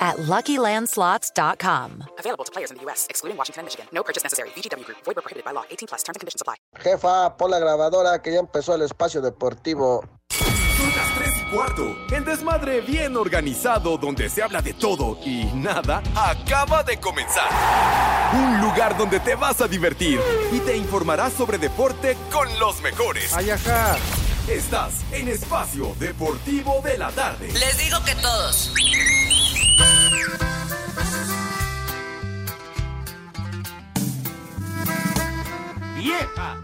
at LuckyLandSlots.com. Available to players in the U.S., excluding Washington and Michigan. No purchase necessary. VGW Group. Void prohibited by law. 18 plus. Terms and conditions apply. Jefa, pon la grabadora que ya empezó el espacio deportivo. Son las 3 y cuarto. El desmadre bien organizado donde se habla de todo y nada acaba de comenzar. Un lugar donde te vas a divertir y te informarás sobre deporte con los mejores. Ay, ajá. Estás en Espacio Deportivo de la Tarde. Les digo que todos. ¡Vieja!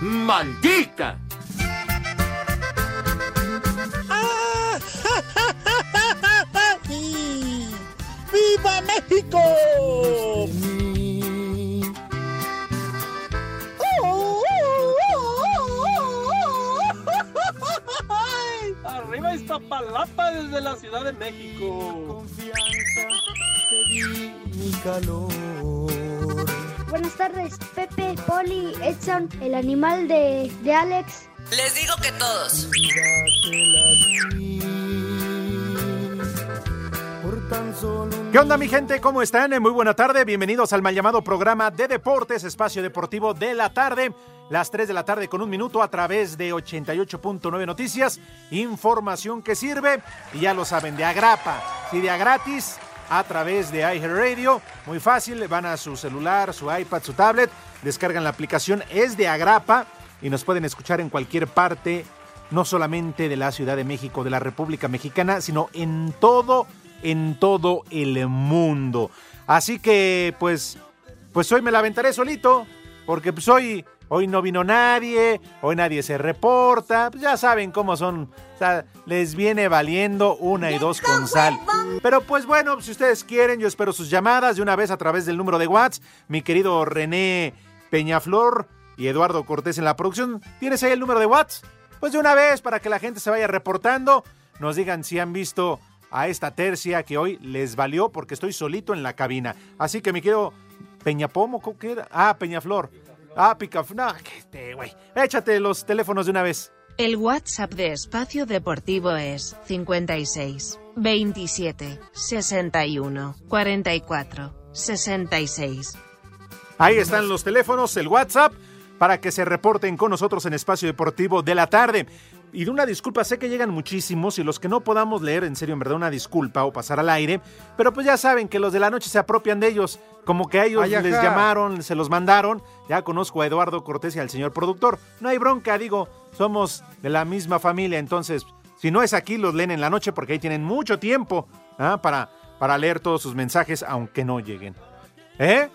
¡Maldita! ¡Viva México! Arriba Iztapalapa desde la Ciudad de México. Buenas tardes, Pepe, Poli, Edson, el animal de, de Alex. Les digo que todos. ¿Qué onda mi gente? ¿Cómo están? Muy buena tarde. Bienvenidos al mal llamado programa de deportes, espacio deportivo de la tarde. Las 3 de la tarde con un minuto a través de 88.9 Noticias. Información que sirve. Y ya lo saben, de agrapa. y de a gratis a través de iHeartRadio. Muy fácil, van a su celular, su iPad, su tablet, descargan la aplicación, es de Agrapa y nos pueden escuchar en cualquier parte, no solamente de la Ciudad de México, de la República Mexicana, sino en todo, en todo el mundo. Así que, pues, pues hoy me la aventaré solito, porque pues hoy Hoy no vino nadie, hoy nadie se reporta, pues ya saben cómo son, o sea, les viene valiendo una y dos con sal. Pero pues bueno, si ustedes quieren, yo espero sus llamadas de una vez a través del número de WhatsApp. Mi querido René Peñaflor y Eduardo Cortés en la producción, ¿tienes ahí el número de WhatsApp? Pues de una vez para que la gente se vaya reportando, nos digan si han visto a esta tercia que hoy les valió porque estoy solito en la cabina. Así que mi querido Peñapomo, ¿qué era? Ah, Peñaflor. Ah, pica. No, este, güey. Échate los teléfonos de una vez. El WhatsApp de Espacio Deportivo es 56 27 61 44 66. Ahí están los teléfonos, el WhatsApp, para que se reporten con nosotros en Espacio Deportivo de la tarde. Y de una disculpa, sé que llegan muchísimos y los que no podamos leer, en serio, en verdad, una disculpa o pasar al aire, pero pues ya saben que los de la noche se apropian de ellos, como que a ellos les llamaron, se los mandaron, ya conozco a Eduardo Cortés y al señor productor, no hay bronca, digo, somos de la misma familia, entonces, si no es aquí, los leen en la noche porque ahí tienen mucho tiempo ¿ah? para, para leer todos sus mensajes, aunque no lleguen. ¿Eh?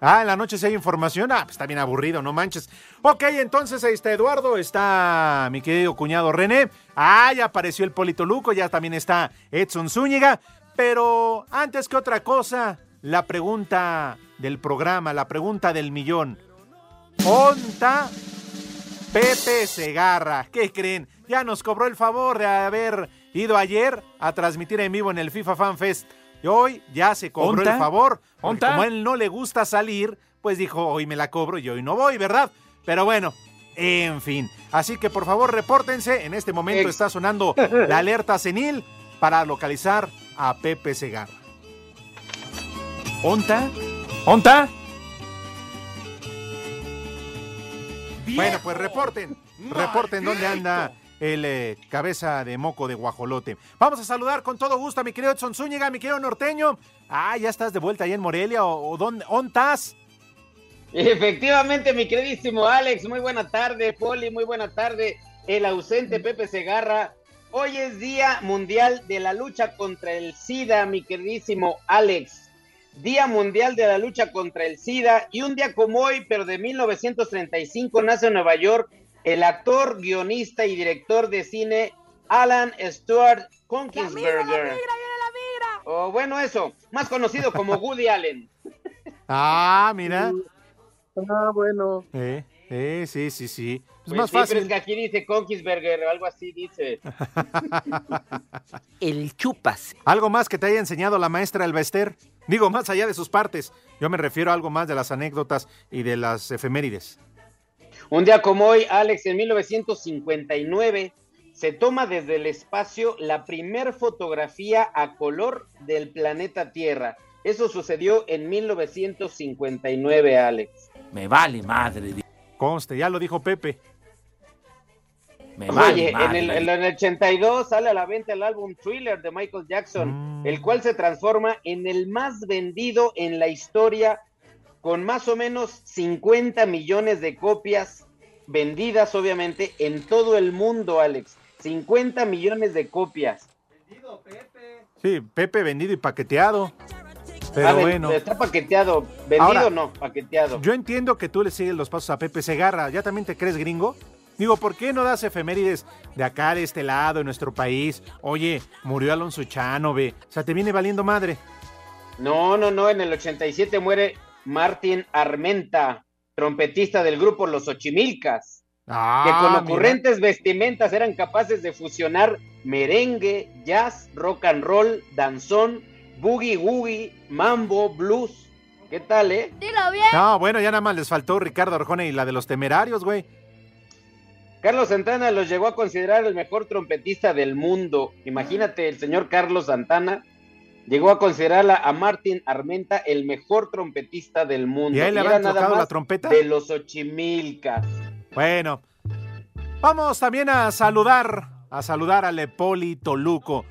Ah, en la noche si hay información. Ah, pues está bien aburrido, no manches. Ok, entonces ahí está Eduardo, está mi querido cuñado René. Ah, ya apareció el Polito Luco, ya también está Edson Zúñiga. Pero antes que otra cosa, la pregunta del programa, la pregunta del millón. ¿Onta Pepe Segarra? ¿Qué creen? Ya nos cobró el favor de haber ido ayer a transmitir en vivo en el FIFA Fan Fest y hoy ya se cobró el favor. Como a él no le gusta salir, pues dijo, hoy me la cobro y hoy no voy, ¿verdad? Pero bueno, en fin. Así que por favor repórtense. En este momento está sonando la alerta senil para localizar a Pepe Segarra. ¿Onta? ¿Onta? Bueno, pues reporten. Reporten dónde anda el eh, cabeza de moco de guajolote. Vamos a saludar con todo gusto a mi querido Edson Zúñiga, mi querido norteño. Ah, ya estás de vuelta ahí en Morelia, o, dónde, estás? Efectivamente, mi queridísimo Alex, muy buena tarde, Poli, muy buena tarde, el ausente Pepe Segarra. Hoy es Día Mundial de la Lucha contra el SIDA, mi queridísimo Alex. Día Mundial de la Lucha contra el SIDA y un día como hoy, pero de 1935, nace en Nueva York el actor, guionista y director de cine Alan Stuart Konkinsberger. O bueno, eso, más conocido como Woody Allen. Ah, mira. Ah, bueno. Eh, eh, sí, sí, sí. Es Pues más sí, pero fácil. es que aquí dice Conquisberger, algo así dice. El chupas. ¿Algo más que te haya enseñado la maestra Elbester? Digo, más allá de sus partes. Yo me refiero a algo más de las anécdotas y de las efemérides. Un día como hoy, Alex, en 1959, se toma desde el espacio la primer fotografía a color del planeta Tierra. Eso sucedió en 1959, Alex. Me vale madre. Conste, ya lo dijo Pepe. Me vale en madre. el, en el 82 sale a la venta el álbum Thriller de Michael Jackson, Mm. el cual se transforma en el más vendido en la historia, con más o menos 50 millones de copias vendidas, obviamente, en todo el mundo, Alex. 50 millones de copias. Sí, Pepe vendido y paqueteado. Pero Ah, bueno. Está paqueteado. Vendido Ahora, no, paqueteado. Yo entiendo que tú le sigues los pasos a Pepe Segarra. ¿Ya también te crees gringo? Digo, ¿por qué no das efemérides de acá, de este lado, en nuestro país? Oye, murió Alonso Chano, ve. O sea, te viene valiendo madre. No, no, no. En el 87 muere Martin Armenta, trompetista del grupo Los Ochimilcas. Ah, que con mira. ocurrentes vestimentas eran capaces de fusionar merengue, jazz, rock and roll, danzón, boogie woogie, mambo, blues. ¿Qué tal, eh? Dilo bien. No, bueno, ya nada más les faltó Ricardo Arjona y la de los temerarios, güey. Carlos Santana los llegó a considerar el mejor trompetista del mundo. Imagínate, el señor Carlos Santana llegó a considerar a Martin Armenta el mejor trompetista del mundo. ¿Y a él le nada tocado la trompeta? De los Ochimilcas. Bueno, vamos también a saludar, a saludar al Epoli Toluco.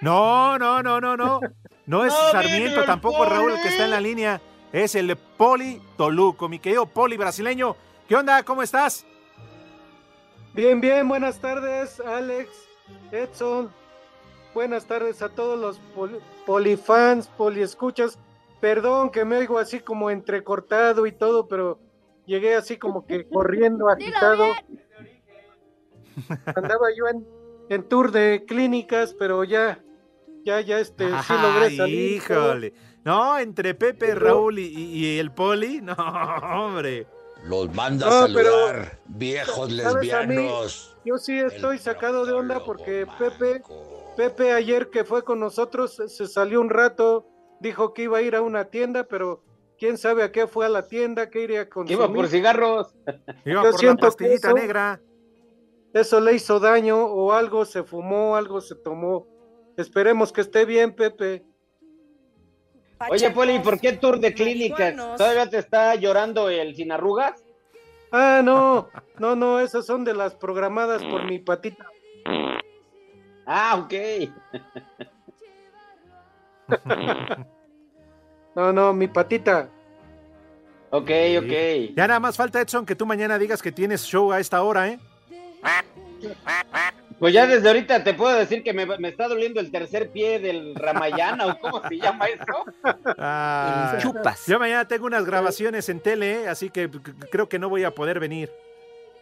No, no, no, no, no. No es No, Sarmiento, tampoco Raúl el que está en la línea. Es el Poli Toluco, mi querido Poli brasileño. ¿Qué onda? ¿Cómo estás? Bien, bien, buenas tardes, Alex, Edson. Buenas tardes a todos los poli- polifans, poliescuchas. Perdón que me oigo así como entrecortado y todo, pero llegué así como que corriendo, agitado. Andaba yo en, en tour de clínicas, pero ya, ya, ya, este, sí logré Ay, salir. híjole. No, entre Pepe, Raúl y, el Poli, no, hombre. Los manda No, a pero- saludar, viejos ¿Sabes? A mí, lesbianos. yo sí estoy sacado de onda porque Pepe, Pepe ayer que fue con nosotros se salió un rato, dijo que iba a ir a una tienda, pero quién sabe a qué fue a la tienda, qué iría a consumir. Iba por cigarros. Iba Yo por la siento que pastillita eso- negra. Eso le hizo daño o algo se fumó, algo se tomó. Esperemos que esté bien, Pepe. Oye, Poli, ¿por qué tour de clínicas? ¿Todavía te está llorando el sin arrugas? Ah, no, no, no, esas son de las programadas por mi patita. Ah, ok. No, no, mi patita. Ok, ok. Ya nada más falta, Edson, que tú mañana digas que tienes show a esta hora, ¿eh? Pues ya desde ahorita te puedo decir que me, me está doliendo el tercer pie del Ramayana, o cómo se llama eso. Ah, chupas. Yo mañana tengo unas grabaciones en tele, ¿eh? así que creo que no voy a poder venir.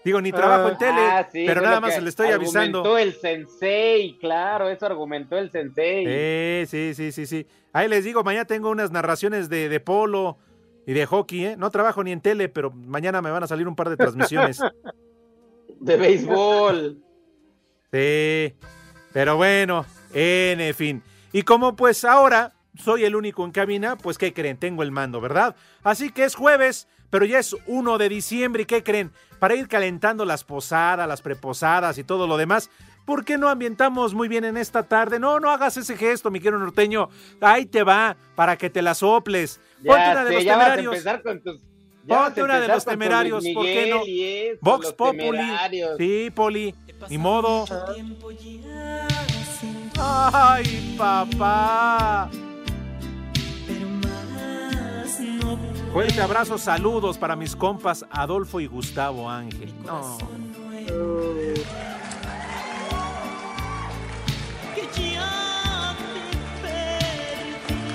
Digo, ni trabajo en tele, Ah, sí, pero nada más le estoy avisando. Argumentó el sensei, claro, eso argumentó el sensei. Eh, sí, sí, sí, sí. Ahí les digo, mañana tengo unas narraciones de, de polo y de hockey, ¿eh? No trabajo ni en tele, pero mañana me van a salir un par de transmisiones. De béisbol. Sí, pero bueno, en fin. Y como pues ahora soy el único en cabina, pues ¿qué creen? Tengo el mando, ¿verdad? Así que es jueves, pero ya es 1 de diciembre y ¿qué creen? Para ir calentando las posadas, las preposadas y todo lo demás, ¿por qué no ambientamos muy bien en esta tarde? No, no hagas ese gesto, mi querido norteño. Ahí te va, para que te la soples. Ponte una de sé, los ya vas a temerarios. empezar con tus... ya vas a Ponte una de los temerarios, ¿por qué no? eso, Vox Populi. temerarios. Sí, Poli. Ni modo. Ay, papá. Fuerte abrazo, saludos para mis compas Adolfo y Gustavo Ángel. No.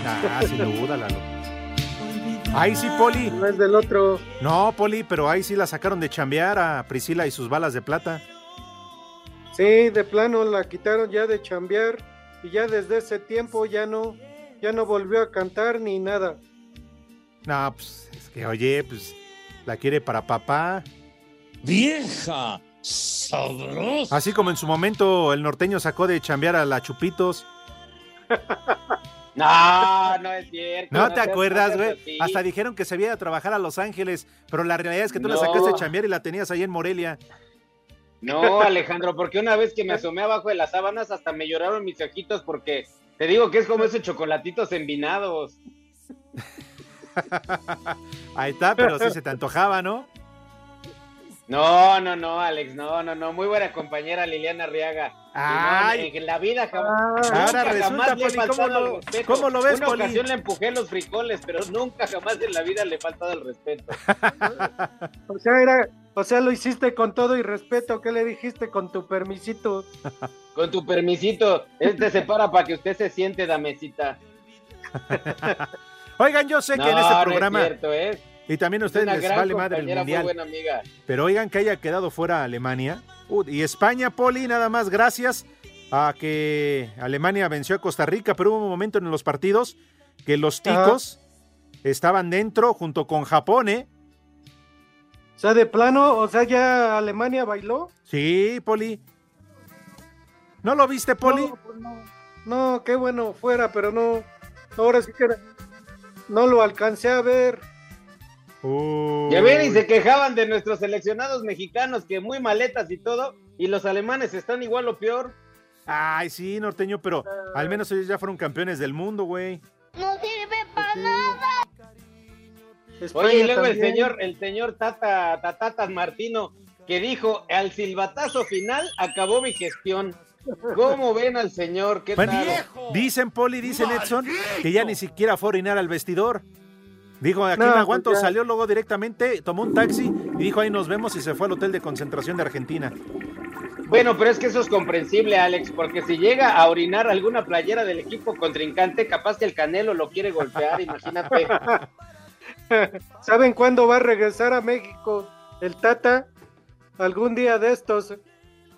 Ah, sin duda, Lalo. Ahí sí, Poli. No es del otro. No, Poli, pero ahí sí la sacaron de chambear a Priscila y sus balas de plata. Sí, de plano la quitaron ya de chambear y ya desde ese tiempo ya no, ya no volvió a cantar ni nada. No, pues es que, oye, pues La quiere para papá. Vieja sabrosa. Así como en su momento el norteño sacó de chambear a la Chupitos. No, no es cierto. ¿No te acuerdas, güey? Hasta dijeron que se había ido a trabajar a Los Ángeles, pero la realidad es que tú la sacaste de chambear y la tenías ahí en Morelia. No, Alejandro, porque una vez que me asomé abajo de las sábanas hasta me lloraron mis ojitos porque te digo que es como esos chocolatitos envinados. Ahí está, pero sí se te antojaba, ¿no? No, no, no, Alex, no, no, no, muy buena compañera Liliana no, Ay. en la vida jamás, Ahora nunca resulta, jamás le he Poli, ¿cómo faltado lo- el respeto. cómo lo ves, Una Poli? ocasión le empujé los frijoles, pero nunca jamás en la vida le he faltado el respeto. O sea, era, o sea, lo hiciste con todo y respeto. ¿Qué le dijiste con tu permisito? Con tu permisito, este se para para que usted se siente, damecita. Oigan, yo sé que en este no es programa, cierto, ¿eh? y también a Es ustedes les vale madre el mundial, Muy buena amiga. pero oigan que haya quedado fuera Alemania. Uh, y España, Poli, nada más gracias a que Alemania venció a Costa Rica, pero hubo un momento en los partidos que los ticos estaban dentro junto con Japón, ¿eh? O sea, de plano, o sea, ya Alemania bailó. Sí, Poli. ¿No lo viste, Poli? No, pues no. No, qué bueno fuera, pero no. Ahora sí que era- no lo alcancé a ver. Ya ven, y se quejaban de nuestros seleccionados mexicanos que muy maletas y todo, y los alemanes están igual o peor. Ay, sí, norteño, pero al menos ellos ya fueron campeones del mundo, güey. No sirve para nada. Oye, y España luego el señor, el señor Tata, Tatatas Martino, que dijo, al silbatazo final acabó mi gestión. ¿Cómo ven al señor? ¿Qué Bueno, tal? dicen Poli, dicen Edson, que ya ni siquiera fue a orinar al vestidor. Dijo, aquí No, me pues aguanto, ya. salió luego directamente, tomó un taxi y dijo, ahí nos vemos y se fue al hotel de concentración de Argentina. Bueno, pero es que eso es comprensible, Alex, porque si llega a orinar alguna playera del equipo contrincante, capaz que el Canelo lo quiere golpear, imagínate. ¿Saben cuándo va a regresar a México el Tata? Algún día de estos.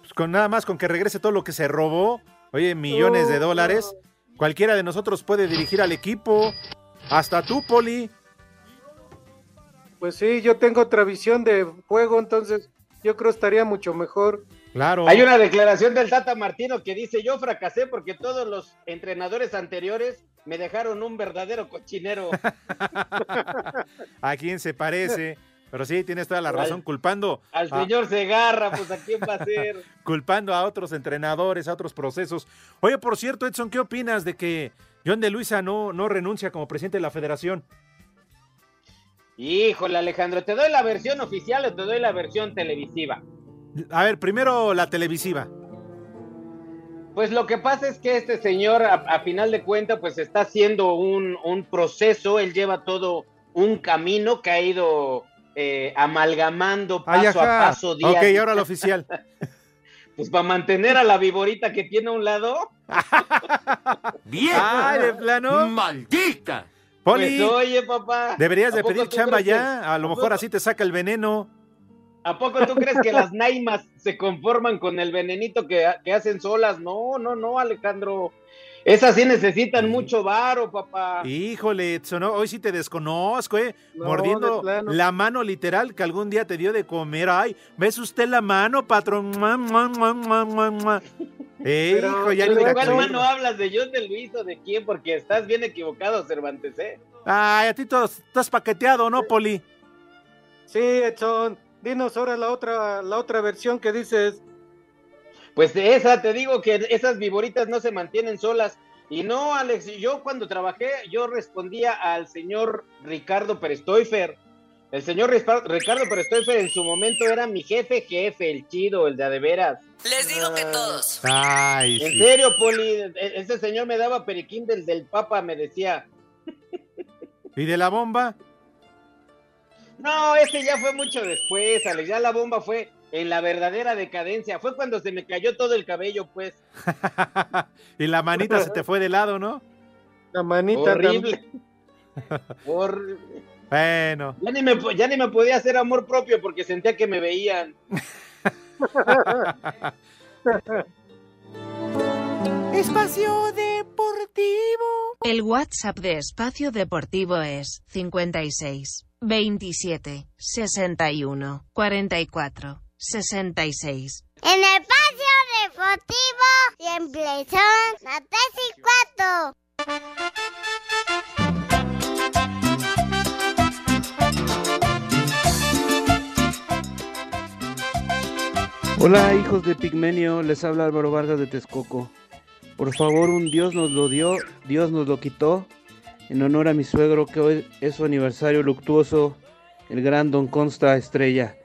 Pues con nada más, con que regrese todo lo que se robó, oye, millones de Oh, dólares, cualquiera de nosotros puede dirigir al equipo, hasta tú, Poli. Pues sí, yo tengo otra visión de juego, entonces yo creo estaría mucho mejor. Claro. Hay una declaración del Tata Martino que dice, yo fracasé porque todos los entrenadores anteriores me dejaron un verdadero cochinero. ¿A quién se parece? Pero sí, tienes toda la Al- razón, culpando Al a- señor Segarra, pues a quién va a ser. culpando a otros entrenadores, a otros procesos. Oye, por cierto, Edson, ¿qué opinas de que John de Luisa no, no renuncia como presidente de la federación? Híjole, Alejandro, ¿te doy la versión oficial o te doy la versión televisiva? A ver, primero la televisiva. Pues lo que pasa es que este señor, a, a final de cuentas, pues está haciendo un, un proceso, él lleva todo un camino que ha ido eh, amalgamando paso Ay, a paso día. Ok, día. ahora lo oficial. Pues para mantener a la viborita que tiene a un lado. ¡Vieja! ¡Ay, de plano! ¡Maldita! Poli, Pues oye, papá. deberías ¿a de pedir chamba que- ya. A lo ¿a mejor así te saca el veneno. ¿A poco tú crees que las naimas se conforman con el venenito que, que hacen solas? No, no, no, Alejandro. Esas sí necesitan mucho varo, papá. Híjole, Edson, no, hoy sí te desconozco, ¿eh? No, Mordiendo la mano literal que algún día te dio de comer. Ay, ¿ves usted la mano, patrón? Mua, mua, mua, mua, mua, mua. Eh, Pero- hijo, ya ¿De ni cuál mano hablas? ¿De John de Luis o de quién? Porque estás bien equivocado, Cervantes, ¿eh? Ay, a ti todo- estás paqueteado, ¿no, Poli? Sí, Edson, dinos ahora la otra, la otra versión que dices. Pues de esa, te digo que esas viboritas no se mantienen solas. Y no, Alex, yo cuando trabajé, yo respondía al señor Ricardo Perestoifer. El señor Ricardo Perestoifer en su momento era mi jefe, jefe, el chido, el de a de veras. Les digo que todos. Ay, En sí. serio, Poli, e- ese señor me daba periquín del, del Papa, me decía. ¿Y de la bomba? No, ese ya fue mucho después, Alex. Ya la bomba fue en la verdadera decadencia. Fue cuando se me cayó todo el cabello, pues. y la manita se te fue de lado, ¿no? La manita Horrible. Horrible. Bueno. Ya ni, me, ya ni me podía hacer amor propio porque sentía que me veían. Espacio Deportivo. El WhatsApp de Espacio Deportivo es 56 27, 61, 44, 66. En el espacio deportivo siempre son las 3 y 4. Hola hijos de Pigmenio, les habla Álvaro Vargas de Texcoco. Por favor, un Dios nos lo dio, Dios nos lo quitó, en honor a mi suegro que hoy es su aniversario luctuoso, el gran Don Consta Estrella.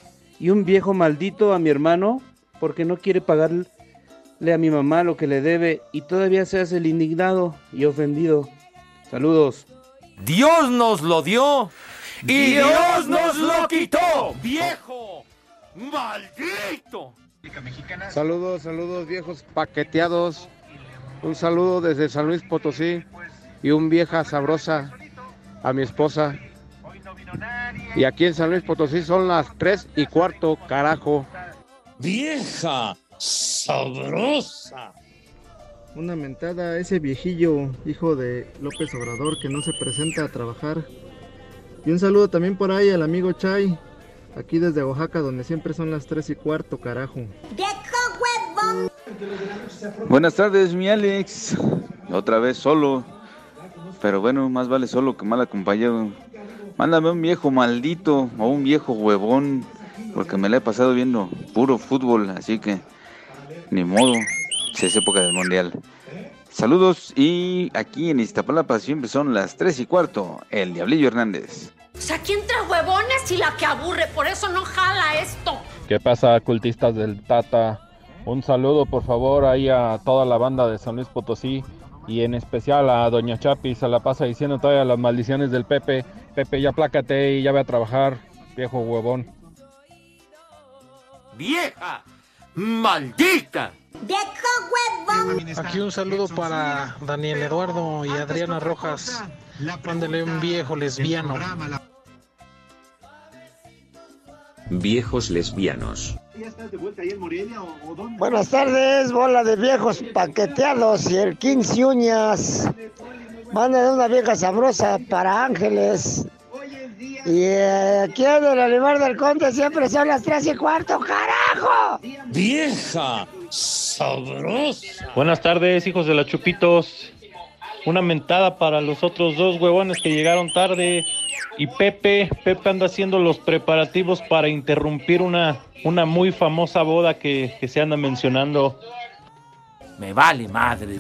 Y un viejo maldito a mi hermano porque no quiere pagarle a mi mamá lo que le debe y todavía se hace el indignado y ofendido. Saludos. Dios nos lo dio y Dios nos lo quitó, viejo maldito. Saludos, saludos viejos paqueteados. Un saludo desde San Luis Potosí y un vieja sabrosa a mi esposa. Y aquí en San Luis Potosí son las tres y cuarto, carajo. Vieja sabrosa. Una mentada a ese viejillo, hijo de López Obrador, que no se presenta a trabajar. Y un saludo también por ahí al amigo Chay, aquí desde Oaxaca, donde siempre son las tres y cuarto, carajo. Buenas tardes, mi Alex. Otra vez solo. Pero bueno, más vale solo que mal acompañado. Mándame un viejo maldito o un viejo huevón, porque me la he pasado viendo puro fútbol, así que ni modo, si es época del mundial. Saludos y aquí en Iztapalapa siempre son las 3 y cuarto, el Diablillo Hernández. O sea, ¿quién trae huevones y la que aburre? Por eso no jala esto. ¿Qué pasa, cultistas del Tata? Un saludo, por favor, ahí a toda la banda de San Luis Potosí y en especial a Doña Chapi, se la pasa diciendo todavía las maldiciones del Pepe. Pepe, ya plácate y ya ve a trabajar, viejo huevón. ¡Vieja! ¡Maldita! ¡Viejo huevón! Aquí un saludo para Daniel Eduardo y Adriana Rojas. Mándele un viejo lesbiano. Viejos lesbianos. Buenas tardes, bola de viejos paqueteados y el 15 uñas. Manda una vieja sabrosa para Ángeles. Y eh, aquí en el Olivar del Conde siempre son las 3 y cuarto, carajo. Vieja sabrosa. Buenas tardes, hijos de la Chupitos. Una mentada para los otros dos huevones que llegaron tarde. Y Pepe, Pepe anda haciendo los preparativos para interrumpir una, una muy famosa boda que, que se anda mencionando. Me vale madre.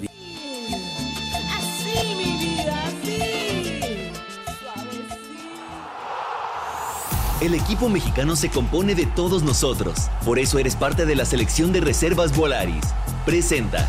El equipo mexicano se compone de todos nosotros. Por eso eres parte de la selección de reservas Volaris. Presenta.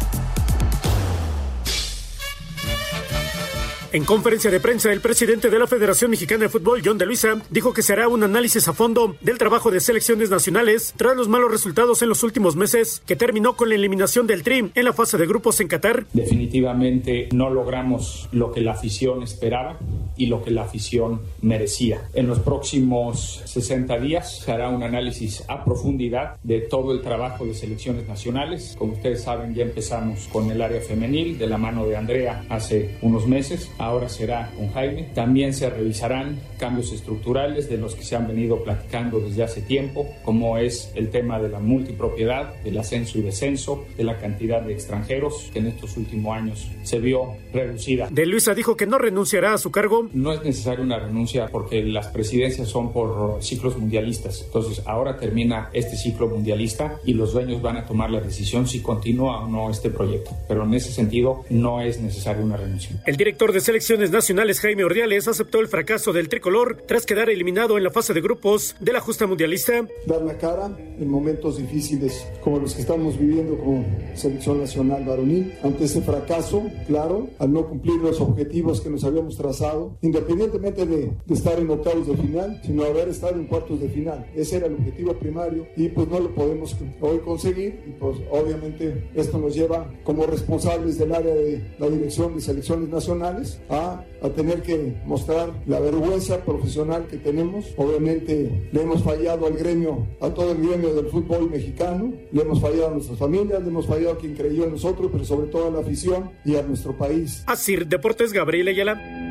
En conferencia de prensa, el presidente de la Federación Mexicana de Fútbol, John de Luisa, dijo que se hará un análisis a fondo del trabajo de selecciones nacionales tras los malos resultados en los últimos meses, que terminó con la eliminación del TRIM en la fase de grupos en Qatar. Definitivamente no logramos lo que la afición esperaba y lo que la afición merecía. En los próximos 60 días se hará un análisis a profundidad de todo el trabajo de selecciones nacionales. Como ustedes saben, ya empezamos con el área femenil de la mano de Andrea hace unos meses ahora será con Jaime. También se revisarán cambios estructurales de los que se han venido platicando desde hace tiempo, como es el tema de la multipropiedad, del ascenso y descenso, de la cantidad de extranjeros que en estos últimos años se vio reducida. De Luisa dijo que no renunciará a su cargo. No es necesaria una renuncia porque las presidencias son por ciclos mundialistas. Entonces ahora termina este ciclo mundialista y los dueños van a tomar la decisión si continúa o no este proyecto. Pero en ese sentido no es necesaria una renuncia. El director de selecciones nacionales Jaime Ordiales aceptó el fracaso del tricolor tras quedar eliminado en la fase de grupos de la justa mundialista. Dar la cara en momentos difíciles como los que estamos viviendo como selección nacional varonil ante ese fracaso, claro, al no cumplir los objetivos que nos habíamos trazado, independientemente de, de estar en octavos de final, sino haber estado en cuartos de final. Ese era el objetivo primario y pues no lo podemos hoy conseguir y pues obviamente esto nos lleva como responsables del área de la dirección de selecciones nacionales a, a, tener que mostrar la vergüenza profesional que tenemos. Obviamente le hemos fallado al gremio, a todo el gremio del fútbol mexicano, le hemos fallado a nuestras familias, le hemos fallado a quien creyó en nosotros, pero sobre todo a la afición y a nuestro país. Así, Deportes Gabriel Ayala.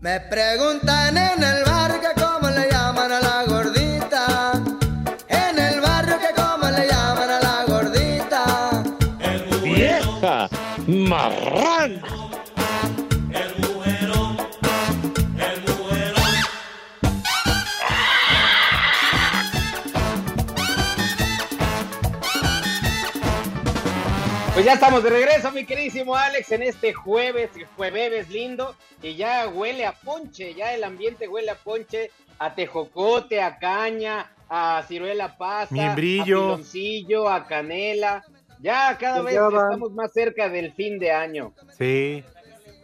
Me preguntan en el barrio que cómo le llaman a la gordita. En el barrio que cómo le llaman a la gordita. ¡Vieja! ¡Marrán! Ya estamos de regreso, mi queridísimo Alex, en este jueves, jueves lindo, y ya huele a ponche, ya el ambiente huele a ponche, a tejocote, a caña, a ciruela pasa, Miembrillo. a piloncillo, a canela. Ya cada Pues vez ya estamos más cerca del fin de año. Sí,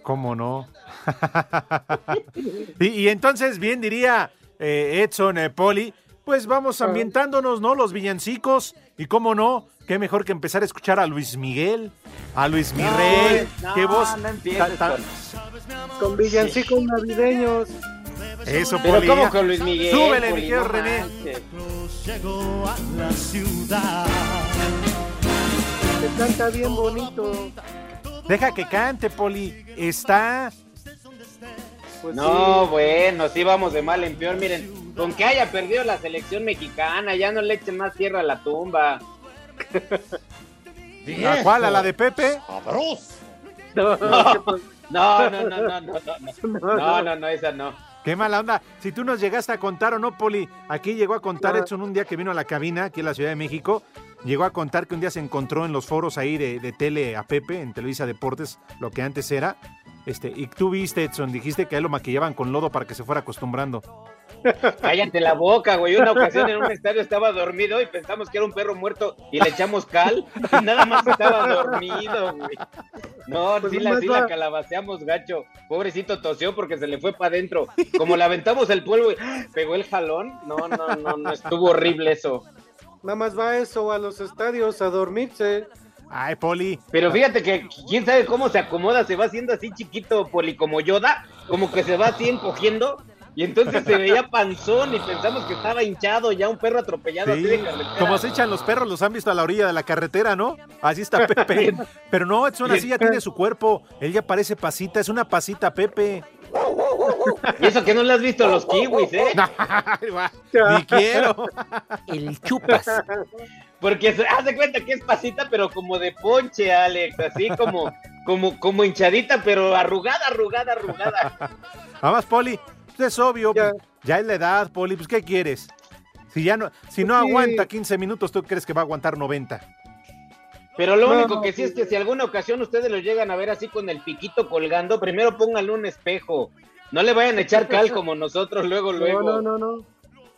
cómo no. y, y entonces, bien diría eh, Edson eh, Poli, pues vamos ambientándonos, ¿no? Los villancicos. Y cómo no, qué mejor que empezar a escuchar a Luis Miguel, a Luis Mirrey. no, qué voz. no empieces ta- ta- Con villancicos navideños. Eso, Pero Poli. ¿cómo con Luis Miguel? Súbele, mi querido René. Llegó a la ciudad. Se canta bien bonito. Deja que cante, Poli. Está. Pues No, bueno, sí vamos de mal en peor. Miren, con que haya perdido la selección mexicana, ya no le echen más tierra a la tumba. ¿A cuál? ¿A la de Pepe? No, no, no, no, no, no, no, no, no, no, no, esa no. Qué mala onda. Si tú nos llegaste a contar o no, Poli, aquí llegó a contar Edson un día que vino a la cabina, aquí en la Ciudad de México, llegó a contar que un día se encontró en los foros ahí de, de tele a Pepe, en Televisa Deportes, lo que antes era. Este, y tú viste, Edson, dijiste que a él lo maquillaban con lodo para que se fuera acostumbrando. Cállate la boca, güey. Una ocasión en un estadio estaba dormido y pensamos que era un perro muerto y le echamos cal y nada más estaba dormido, güey. No, Pues sí, la, sí la calabaceamos gacho. Pobrecito tosió porque se le fue para adentro. Como le aventamos el polvo y pegó el jalón. No, no, no, no, estuvo horrible eso. Nada más va eso a los estadios a dormirse. Ay, Poli. Pero fíjate que quién sabe cómo se acomoda, se va haciendo así chiquito, Poli, como Yoda, como que se va así encogiendo. Y entonces se veía panzón y pensamos que estaba hinchado, ya un perro atropellado así Sí, de carretera. como se echan los perros, los han visto a la orilla de la carretera, ¿no? Así está Pepe. Pero no, Edson así ya tiene su cuerpo. Él ya parece pasita, es una pasita, Pepe. Y eso que no le has visto a los kiwis, ¿eh? Ni quiero. El chupas. Porque se hace cuenta que es pasita, pero como de ponche, Alex, así como, como, como hinchadita, pero arrugada, arrugada, arrugada. Además, Poli, pues es obvio, ya. ya es la edad, Poli, pues ¿qué quieres? Si ya no, si no Sí. aguanta 15 minutos, ¿tú crees que va a aguantar 90? Pero lo No, único no, que sí es que si alguna ocasión ustedes lo llegan a ver así con el piquito colgando, primero pónganle un espejo. No le vayan a echar cal como nosotros luego, luego. No, no, no, no.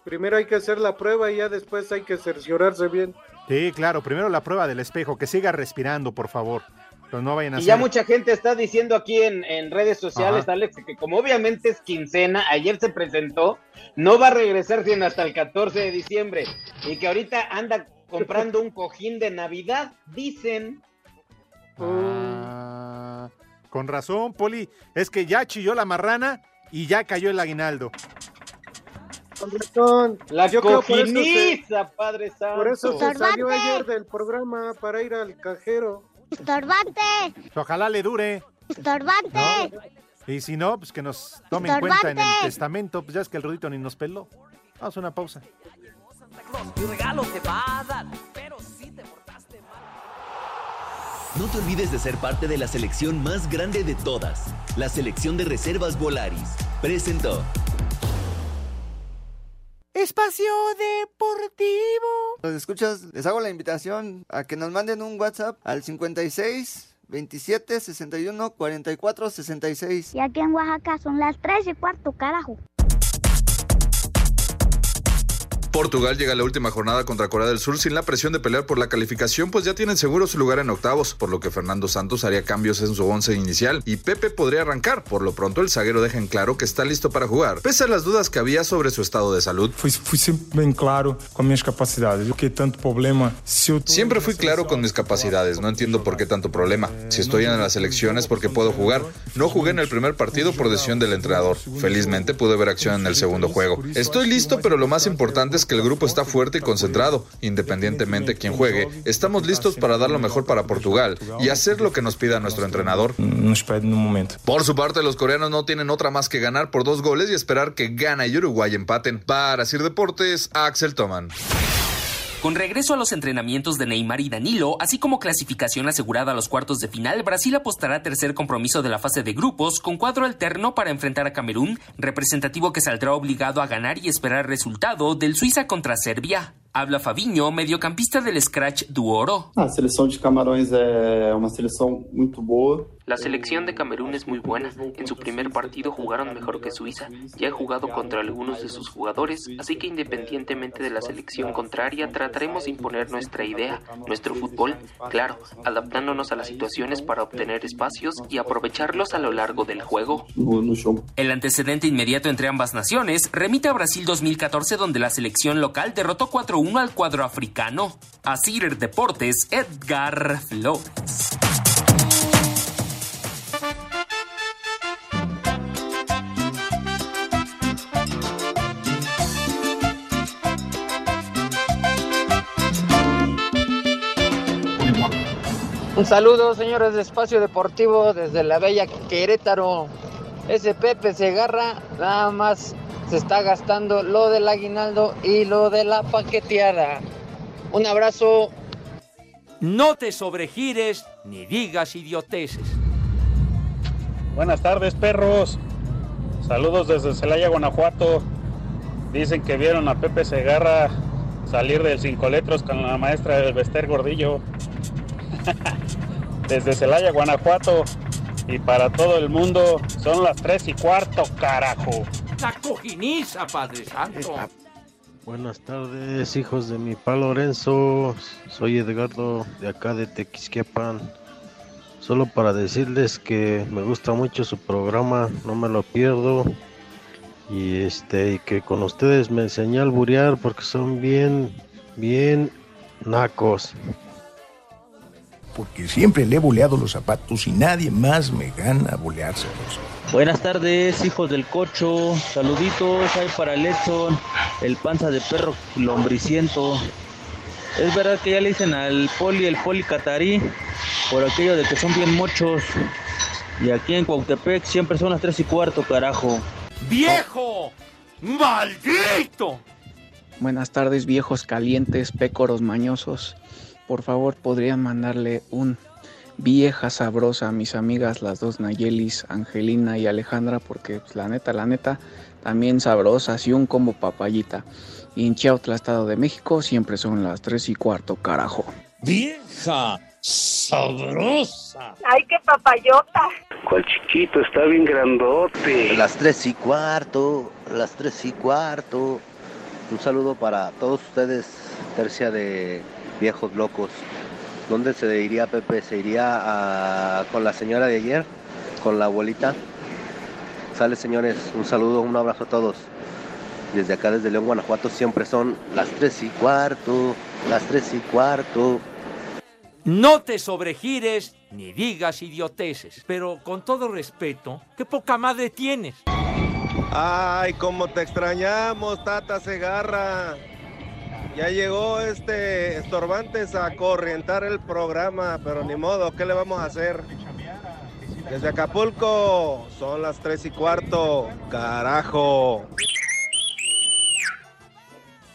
Primero hay que hacer la prueba y ya después hay que cerciorarse bien. Sí, claro, primero la prueba del espejo, que siga respirando, por favor. Pero no vayan a Y hacer... ya mucha gente está diciendo aquí en, en redes sociales, Ajá. Alex, que como obviamente es quincena, ayer se presentó, no va a regresar sino hasta el 14 de diciembre. Y que ahorita anda comprando un cojín de Navidad, dicen. Ah, con razón, Poli. Es que ya chilló la marrana y ya cayó el aguinaldo. Con. La Yo creo por eso se- cojiniza, Padre Santo. Por eso se salió ayer del programa para ir al cajero. Estorbante, Ojalá le dure. estorbante. Y si no, pues que nos tome en Estorbante. cuenta en el testamento. Pues ya es que el Rudito ni nos peló. Vamos a una pausa. Tu regalo te va a dar, pero si te portaste mal. No te olvides de ser parte de la selección más grande de todas, la selección de reservas Volaris. Presentó. Espacio Deportivo. Los escuchas, les hago la invitación a que nos manden un WhatsApp al 56 27 61 44 66. Y aquí en Oaxaca son las 3 y cuarto, carajo. Portugal llega a la última jornada contra Corea del Sur sin la presión de pelear por la calificación, pues ya tienen seguro su lugar en octavos, por lo que Fernando Santos haría cambios en su once inicial y Pepe podría arrancar. Por lo pronto, el zaguero deja en claro que está listo para jugar, pese a las dudas que había sobre su estado de salud. Fui, fui sempre bem claro as minhas capacidades. Que tanto problema Siempre fui claro con mis capacidades, no entiendo por qué tanto problema. Si estoy en las elecciones porque puedo jugar. No jugué en el primer partido por decisión del entrenador. Felizmente pude ver acción en el segundo juego. Estoy listo, pero lo más importante es es que el grupo está fuerte y concentrado. Independientemente de quién juegue, estamos listos para dar lo mejor para Portugal y hacer lo que nos pida nuestro entrenador. Por su parte, los coreanos no tienen otra más que ganar por dos goles y esperar que Ghana y Uruguay empaten. Para Sir Deportes, Axel Toman. Con regreso a los entrenamientos de Neymar y Danilo, así como clasificación asegurada a los cuartos de final, Brasil apostará tercer compromiso de la fase de grupos con cuadro alterno para enfrentar a Camerún, representativo que saldrá obligado a ganar y esperar resultado del Suiza contra Serbia. Habla Fabiño, mediocampista del Scratch do Oro. A seleção de Camarões é uma seleção muito boa. La selección de Camerún es muy buena. En su primer partido jugaron mejor que Suiza. Ya he jugado contra algunos de sus jugadores, así que independientemente de la selección contraria, trataremos de imponer nuestra idea, nuestro fútbol, claro, adaptándonos a las situaciones para obtener espacios y aprovecharlos a lo largo del juego. El antecedente inmediato entre ambas naciones remite a Brasil 2014 donde la selección local derrotó 4-1 al cuadro africano. A Cider Deportes, Edgar Flores. Un saludo, señores de Espacio Deportivo, desde la bella Querétaro. Ese Pepe Segarra nada más se está gastando lo del aguinaldo y lo de la paqueteada. Un abrazo. No te sobregires ni digas idioteces. Buenas tardes, perros. Saludos desde Celaya, Guanajuato. Dicen que vieron a Pepe Segarra salir del cinco letros con la maestra del Bester Gordillo. desde Celaya, Guanajuato. Y para todo el mundo son las tres y cuarto, carajo. La cojiniza, Padre Santo. Buenas tardes, hijos de mi pa Lorenzo. Soy Edgardo de acá de Tequisquiapan. Solo para decirles que me gusta mucho su programa, no me lo pierdo. Y este, y que con ustedes me enseñé a alburear porque son bien, bien nacos. Porque siempre le he boleado los zapatos y nadie más me gana a boleárselos. Buenas tardes, hijos del cocho. Saluditos ahí para el Edson, el panza de perro lombriciento. Es verdad que ya le dicen al poli, el poli catarí, por aquello de que son bien mochos. Y aquí en Cuautepec siempre son las tres y cuarto, carajo. ¡Viejo! ¡Maldito! Buenas tardes, viejos calientes, pécoros mañosos. Por favor, podrían mandarle un vieja sabrosa a mis amigas, las dos Nayelis, Angelina y Alejandra, porque pues, la neta, la neta, también sabrosas y un como papayita. Y en Chiautla, Estado de México, siempre son las tres y cuarto, carajo. Vieja sabrosa. ¡Ay, qué papayota! ¿Cuál chiquito? Está bien grandote. Las tres y cuarto, las tres y cuarto. Un saludo para todos ustedes, tercia de viejos locos. ¿Dónde se iría Pepe? ¿Se iría a- con la señora de ayer? ¿Con la abuelita? Sale señores, un saludo, un abrazo a todos. Desde acá, desde León, Guanajuato, siempre son las tres y cuarto, las tres y cuarto. No te sobregires ni digas idioteces. Pero con todo respeto, qué poca madre tienes. Ay, cómo te extrañamos, Tata Segarra. Ya llegó este Estorbantes a corrientar el programa, pero ni modo, ¿qué le vamos a hacer? Desde Acapulco, son las tres y cuarto, carajo.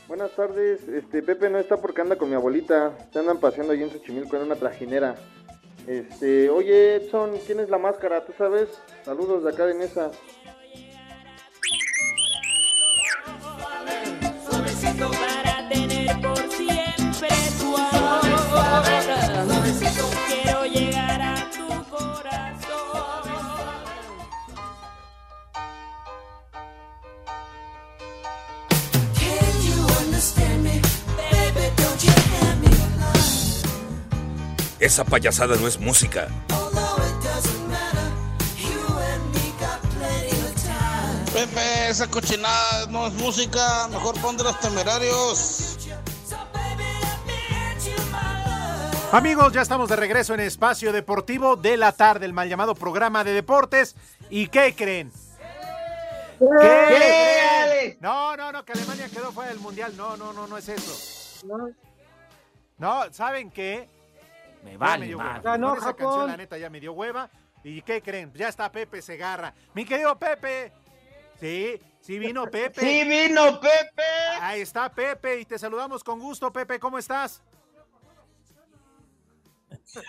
Buenas tardes, este Pepe no está porque anda con mi abuelita, se andan paseando allí en Xochimilco en una trajinera. Este, oye Edson, ¿quién es la máscara? ¿Tú sabes? Saludos de acá de Mesa. Suavecito Esa payasada no es música. Pepe, esa cochinada no es música, mejor pon de los temerarios. Amigos, ya estamos de regreso en Espacio Deportivo de la tarde, el mal llamado programa de deportes. ¿Y qué creen? ¡Qué Pepe. No, no, no, que Alemania quedó fuera del mundial. No, no, no, no es eso. No, ¿saben qué? Me Ya vale dio hueva. Ganó Con esa Japón. canción, la neta, ya me dio hueva. ¿Y qué creen? Ya está Pepe Segarra. Mi querido Pepe. Sí, sí vino Pepe. Sí vino Pepe. Ahí está Pepe y te saludamos con gusto, Pepe. ¿Cómo estás?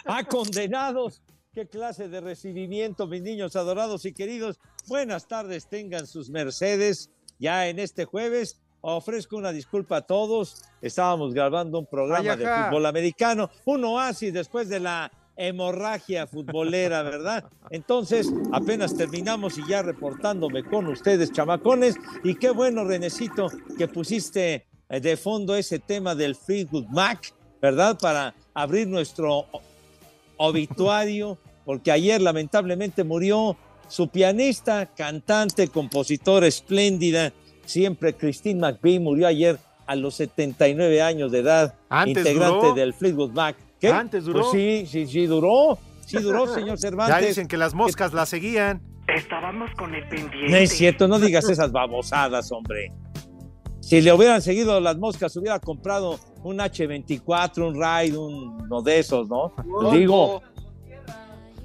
¡Ah, condenados! ¡Qué clase de recibimiento, mis niños adorados y queridos! Buenas tardes, tengan sus mercedes. Ya en este jueves ofrezco una disculpa a todos. Estábamos grabando un programa de fútbol americano, un oasis después de la hemorragia futbolera, ¿verdad? Entonces, apenas terminamos y ya reportándome con ustedes, chamacones. Y qué bueno, Renecito, que pusiste eh, de fondo ese tema del Fleetwood Mac, ¿verdad? Para abrir nuestro obituario, porque ayer lamentablemente murió su pianista, cantante, compositora espléndida, siempre Christine McVie, murió ayer a los 79 años de edad, Antes integrante duró. del Fleetwood Mac. ¿Qué? Antes duró. Pues sí, sí, sí duró, sí duró, señor Cervantes. Ya dicen que las moscas la seguían. Estábamos con el pendiente. No es cierto, no digas esas babosadas, hombre. Si le hubieran seguido las moscas, hubiera comprado un H24, un Ride, un- uno de esos, ¿no? Digo,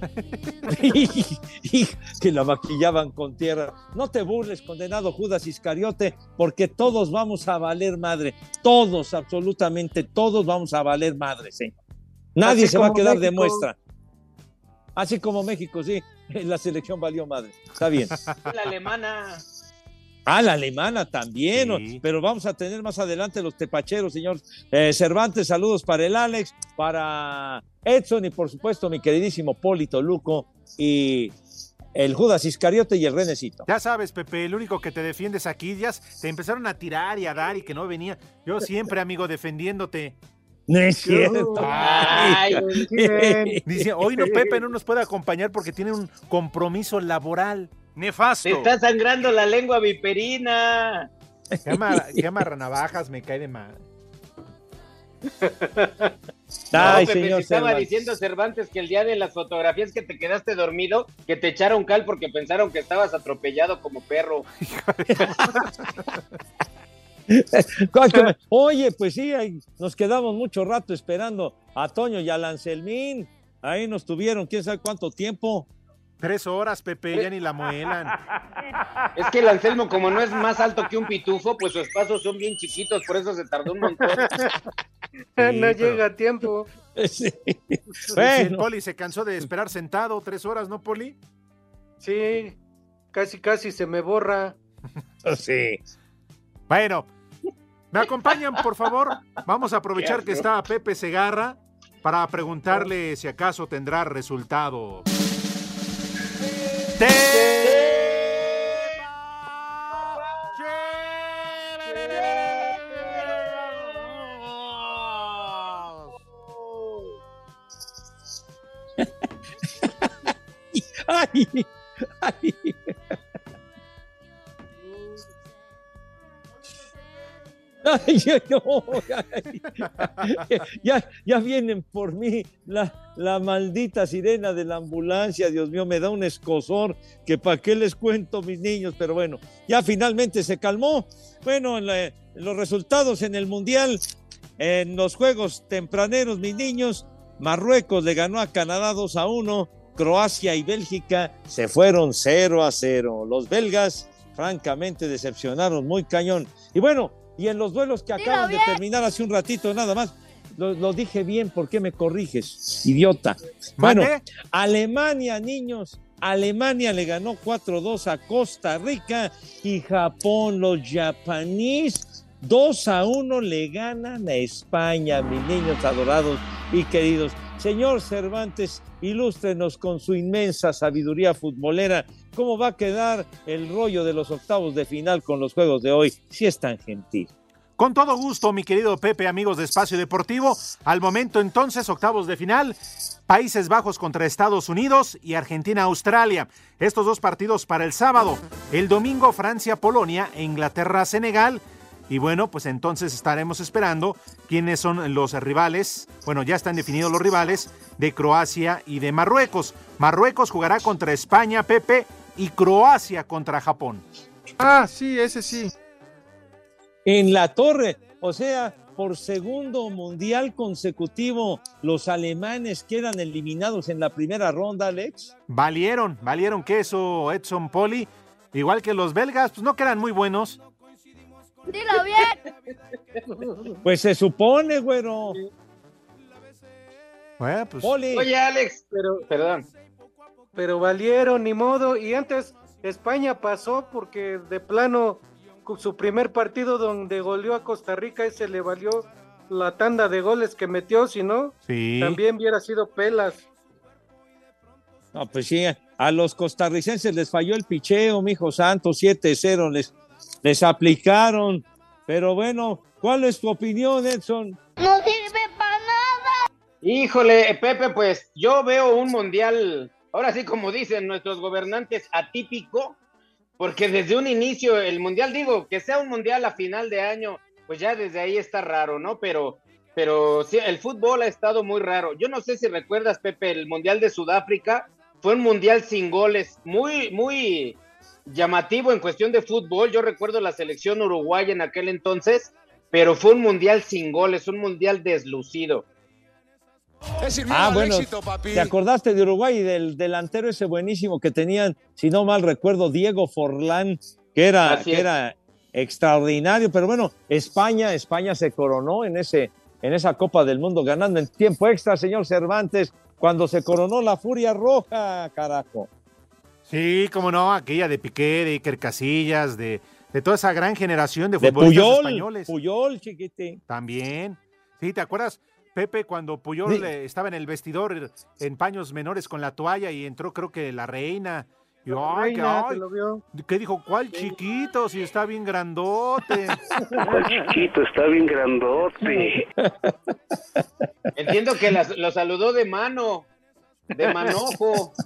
y que la maquillaban con tierra. No te burles, condenado Judas Iscariote, porque todos vamos a valer madre. Todos, absolutamente todos vamos a valer madre, señor. Nadie Así se va a quedar de muestra. Así como México, sí. La selección valió madre. Está bien. La alemana. Ah, la alemana también, pero vamos a tener más adelante los tepacheros, señor Eh, Cervantes. Saludos para el Alex, para Edson y por supuesto mi queridísimo Polito Luco y el Judas Iscariote y el Renecito. Ya sabes, Pepe, el único que te defiendes aquí, ya te empezaron a tirar y a dar y que no venía. Yo siempre, amigo, defendiéndote. No es cierto. Ay. Dice, hoy no, Pepe no nos puede acompañar porque tiene un compromiso laboral. Nefasto. Te está sangrando la lengua viperina. Que ama, que ama navajas, me cae de mal. Ay, no, Pepe, señor estaba Cervantes. diciendo Cervantes que el día de las fotografías que te quedaste dormido, que te echaron cal porque pensaron que estabas atropellado como perro. ¿Cuál que me- Oye, pues sí, ahí nos quedamos mucho rato esperando a Toño y a Lancelmín. Ahí nos tuvieron, quién sabe cuánto tiempo. Tres horas, Pepe, ya ni la muelan. Es que el Anselmo, como no es más alto que un pitufo, pues sus pasos son bien chiquitos, por eso se tardó un montón. no llega a tiempo. Sí, Bueno. Poli se cansó de esperar sentado tres horas, ¿no, Poli? Sí, casi casi se me borra. Sí. Bueno, ¿me acompañan, por favor? Vamos a aprovechar que está Pepe Segarra para preguntarle si acaso tendrá resultado. Ay, ay. Ay, no, ay. ya, ya vienen por mí la, la maldita sirena de la ambulancia, Dios mío, me da un escosor que para qué les cuento mis niños, pero bueno, ya finalmente se calmó. Bueno, los resultados en el Mundial, en los juegos tempraneros, mis niños, Marruecos le ganó a Canadá 2 a 1, Croacia y Bélgica se fueron 0 a 0. Los belgas, francamente, decepcionaron muy cañón. Y bueno, y en los duelos que acaban de terminar hace un ratito nada más, lo, lo dije bien, ¿por qué me corriges, idiota? Bueno. Alemania, niños, Alemania le ganó 4-2 a Costa Rica y Japón, los japoneses, 2 a 1 le ganan a España, mis niños adorados y queridos. Señor Cervantes, ilústrenos con su inmensa sabiduría futbolera. ¿Cómo va a quedar el rollo de los octavos de final con los juegos de hoy? Si es tan gentil. Con todo gusto, mi querido Pepe, amigos de Espacio Deportivo. Al momento entonces, octavos de final, Países Bajos contra Estados Unidos y Argentina-Australia. Estos dos partidos para el sábado. El domingo, Francia-Polonia e Inglaterra-Senegal. Y bueno, pues entonces estaremos esperando quiénes son los rivales. Bueno, ya están definidos los rivales de Croacia y de Marruecos. Marruecos jugará contra España, Pepe, y Croacia contra Japón. Ah, sí, ese sí. en la torre. O sea, por segundo mundial consecutivo, los alemanes quedan eliminados en la primera ronda, Alex. Valieron, valieron queso Edson Poli. Igual que los belgas, pues no quedan muy buenos. Dilo bien. Pues se supone, güero. Bueno, pues. Poli. Oye, Alex, Pero, perdón. Pero valieron, ni modo. Y antes España pasó porque de plano su primer partido donde goleó a Costa Rica, ese le valió la tanda de goles que metió, si no, Sí. también hubiera sido pelas. No, pues sí, a los costarricenses les falló el picheo, mijo santo, 7-0 les, les aplicaron. Pero bueno, ¿cuál es tu opinión, Edson? No sirve para nada. Híjole, Pepe, pues yo veo un mundial, ahora sí como dicen nuestros gobernantes, atípico, porque desde un inicio el mundial, digo, que sea un mundial a final de año, pues ya desde ahí está raro, ¿no? Pero, pero sí, el fútbol ha estado muy raro. Yo no sé si recuerdas, Pepe, el mundial de Sudáfrica fue un mundial sin goles, muy, muy llamativo en cuestión de fútbol. Yo recuerdo la selección uruguaya en aquel entonces, pero fue un mundial sin goles, un mundial deslucido. Ah, bueno, ¿te acordaste de Uruguay y del delantero ese buenísimo que tenían, si no mal recuerdo, Diego Forlán, que era, que era extraordinario, pero bueno, España, España se coronó en, ese, en esa Copa del Mundo, ganando en tiempo extra, señor Cervantes, cuando se coronó la Furia Roja, carajo. Sí, cómo no, aquella de Piqué, de Iker Casillas, de, de toda esa gran generación de De futbolistas Puyol, españoles. Puyol, chiquitín. También. Sí, ¿te acuerdas, Pepe, cuando Puyol Sí. estaba en el vestidor en paños menores con la toalla y entró, creo que la reina? Y, ay, que- Reina, ay, te lo vio. ¿Qué dijo? ¿Cuál chiquito? Si está bien grandote. ¿Cuál chiquito? Está bien grandote. Entiendo que las- lo saludó de mano, de manojo.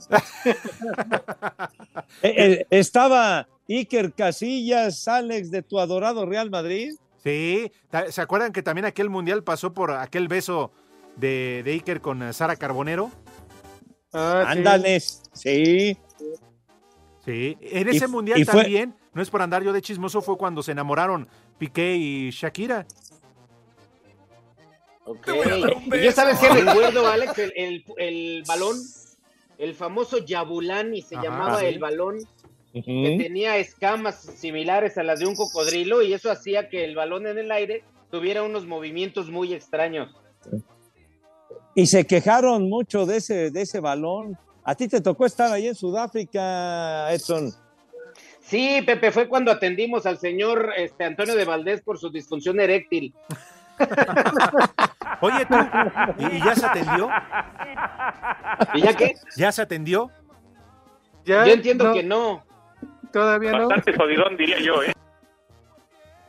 Eh, eh, estaba Iker Casillas, Alex, de tu adorado Real Madrid. Sí, ¿se acuerdan que también aquel mundial pasó por aquel beso de, de Iker con eh, Sara Carbonero? Ah, sí. Ándales, sí. Sí, en ese mundial y fue- también, no es por andar yo de chismoso, fue cuando se enamoraron Piqué y Shakira. Ok. Y yo sabes qué recuerdo, Alex, el, el- el balón, el famoso Yabulani se Ajá, llamaba sí. el balón, que tenía escamas similares a las de un cocodrilo y eso hacía que el balón en el aire tuviera unos movimientos muy extraños. Y se quejaron mucho de ese, de ese balón. A ti te tocó estar ahí en Sudáfrica, Edson. Sí, Pepe, fue cuando atendimos al señor este, Antonio de Valdés por su disfunción eréctil. Oye, tú, ¿y, y ya se atendió? ¿Y ya qué? ¿Ya se atendió? Ya, Yo entiendo no, que no. Todavía no. Bastante jodidón, diría yo, ¿eh?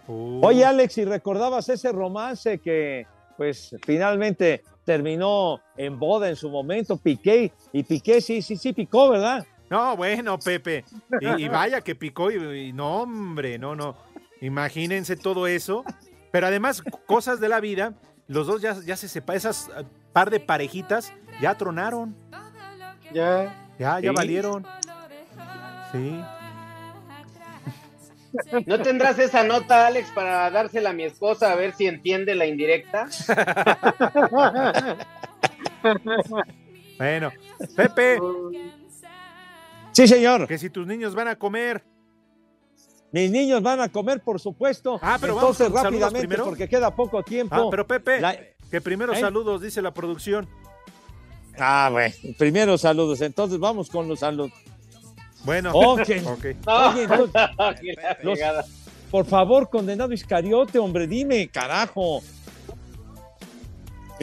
Uh, Oye, Alex, ¿y recordabas ese romance que, pues, finalmente terminó en boda en su momento, Piqué? Y Piqué sí, sí, sí, picó, ¿verdad? No, bueno, Pepe. Y, y vaya que picó y, y no, hombre, no, no. Imagínense todo eso. Pero además, cosas de la vida, los dos ya, ya se separan, esas eh, par de parejitas ya tronaron, Ya. ya, ya Sí. valieron. Sí. ¿No tendrás esa nota, Alex, para dársela a mi esposa a ver si entiende la indirecta? Bueno, Pepe, Sí, señor. que si tus niños van a comer. Mis niños van a comer, por supuesto. Ah, pero vamos Entonces, saludos rápidamente, primero. porque queda poco tiempo. Ah, pero Pepe, La- que primero ¿Eh? saludos, dice la producción. Ah, bueno. Primero saludos. Entonces, vamos con los saludos. Bueno, Ok. ok. Oye, entonces, los- por favor, condenado Iscariote, hombre, dime, carajo.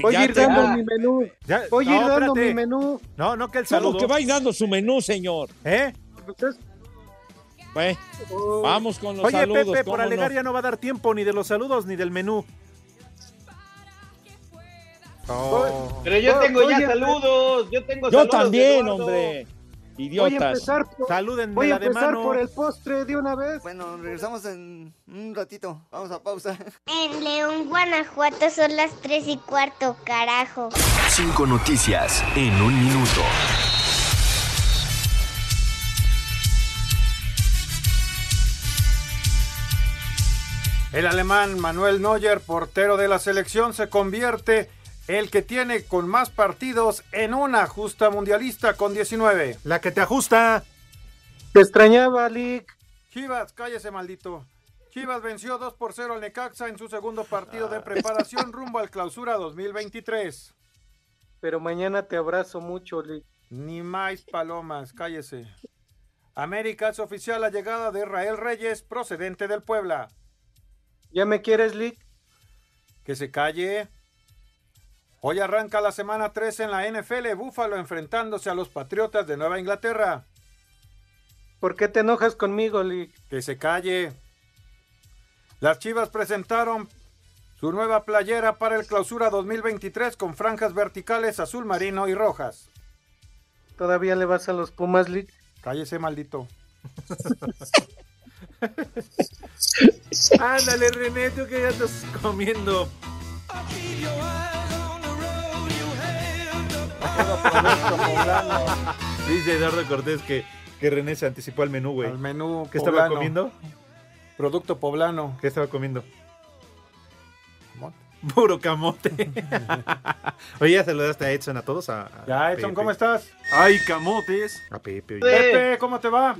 Voy a Ya ir tengo- dando mi menú. Ya- Voy a no, ir dando espérate. mi menú. No, no que el ¿Cómo saludo. que va a ir dando su menú, señor? ¿Eh? Pues oh, vamos con los Oye, saludos. Pepe, ¿cómo por alegar no? ya no va a dar tiempo ni de los saludos ni del menú. Oh. Pero yo Oh, tengo ya oye, saludos. Yo tengo Yo saludos, también, Eduardo. Hombre. Voy a Idiotas. empezar por, Salúdenme voy a la de empezar mano. por el postre de una vez. Bueno, regresamos en un ratito. Vamos a pausa. En León, Guanajuato son las tres y cuarto, carajo. Cinco noticias en un minuto. El alemán Manuel Neuer, portero de la selección, se convierte el que tiene con más partidos en una justa mundialista con 19. La que te ajusta. Te extrañaba, Lick. Chivas, cállese maldito. Chivas venció 2 por 0 al Necaxa en su segundo partido de preparación rumbo al clausura 2023. Pero mañana te abrazo mucho, Lick. Ni más palomas, cállese. América es oficial la llegada de Israel Reyes, procedente del Puebla. ¿Ya me quieres, Lick? Que se calle. Hoy arranca la semana 3 en la NFL, Búfalo enfrentándose a los Patriotas de Nueva Inglaterra. ¿Por qué te enojas conmigo, Lick? Que se calle. Las Chivas presentaron su nueva playera para el clausura 2023 con franjas verticales azul marino y rojas. ¿Todavía le vas a los Pumas, Lick? Cállese, maldito. Ándale, René, tú que ya estás comiendo. Dice Eduardo Cortés que, que René se anticipó al menú, güey. Al menú ¿Qué estaba comiendo? Producto poblano. ¿Qué estaba comiendo? Camote. Puro camote. Oye, ya saludaste a Edson a todos. A, a Ya, Edson, Pepe. ¿cómo estás? Ay, camotes. A Pepe. oye. Pepe, ¿cómo te va?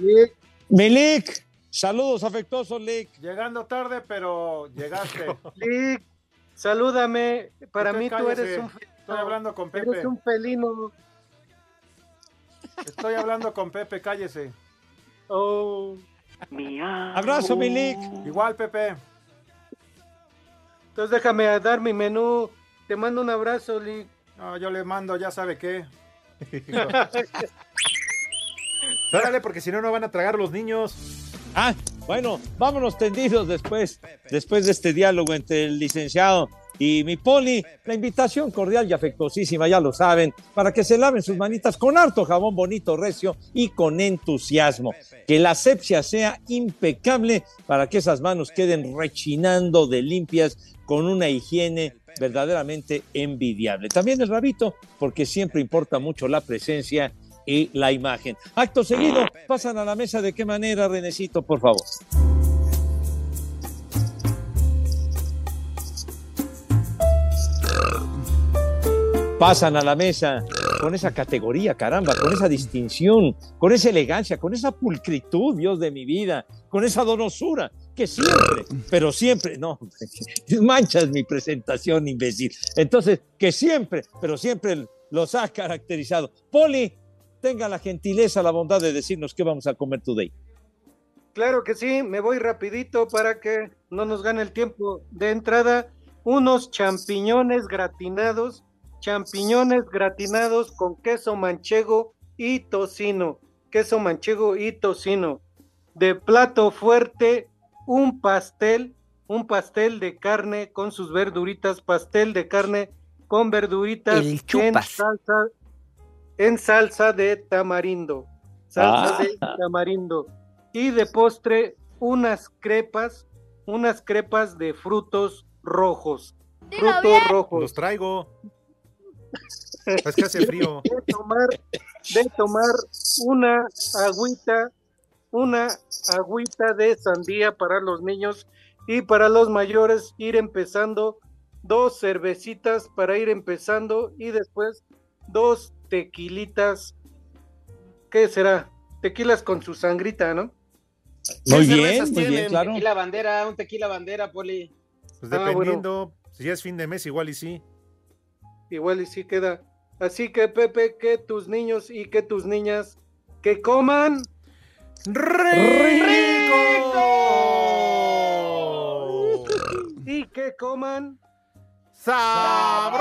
Milik, saludos afectuosos, Lick. Llegando tarde, pero llegaste. Lick, salúdame. Para Usted mí tú eres un felino. Estoy hablando con Pepe. Eres un felino. Estoy hablando con Pepe, cállese. Oh. Abrazo, Milik. Igual, Pepe. Entonces déjame dar mi menú. Te mando un abrazo, Lick. No, yo le mando, ya sabe qué. Órale, porque si no, no van a tragar los niños. Ah, bueno, vámonos tendidos después, después de este diálogo entre el licenciado y mi poli. La invitación cordial y afectuosísima, ya lo saben, para que se laven sus manitas con harto jabón bonito, recio y con entusiasmo. Que la asepsia sea impecable para que esas manos queden rechinando de limpias con una higiene verdaderamente envidiable. También el rabito, porque siempre importa mucho la presencia y la imagen. Acto seguido, pasan a la mesa de qué manera, Renecito, por favor. Pasan a la mesa con esa categoría, caramba, con esa distinción, con esa elegancia, con esa pulcritud, Dios de mi vida, con esa donosura, que siempre, pero siempre, no, manchas mi presentación, imbécil. Entonces, que siempre, pero siempre los ha caracterizado. Poli, tenga la gentileza, la bondad de decirnos qué vamos a comer today. Claro que sí, me voy rapidito para que no nos gane el tiempo de entrada. Unos champiñones gratinados, champiñones gratinados con queso manchego y tocino, queso manchego y tocino. De plato fuerte, un pastel, un pastel de carne con sus verduritas, pastel de carne con verduritas El en chupas. salsa, en salsa de tamarindo. Salsa Ah. de tamarindo. Y de postre, unas crepas, unas crepas de frutos rojos. Frutos rojos. Los traigo. Es que hace frío. De tomar, de tomar una agüita, una agüita de sandía para los niños y para los mayores ir empezando dos cervecitas para ir empezando y después dos tequilitas. ¿Qué será? Tequilas con su sangrita, ¿no? Muy ¿Qué bien, muy bien, claro. Tequila bandera, un tequila bandera, Poli. Pues Ah, dependiendo, si ya es fin de mes, igual y sí. Igual y sí queda. Así que Pepe, que tus niños y que tus niñas que coman y que coman sabroso.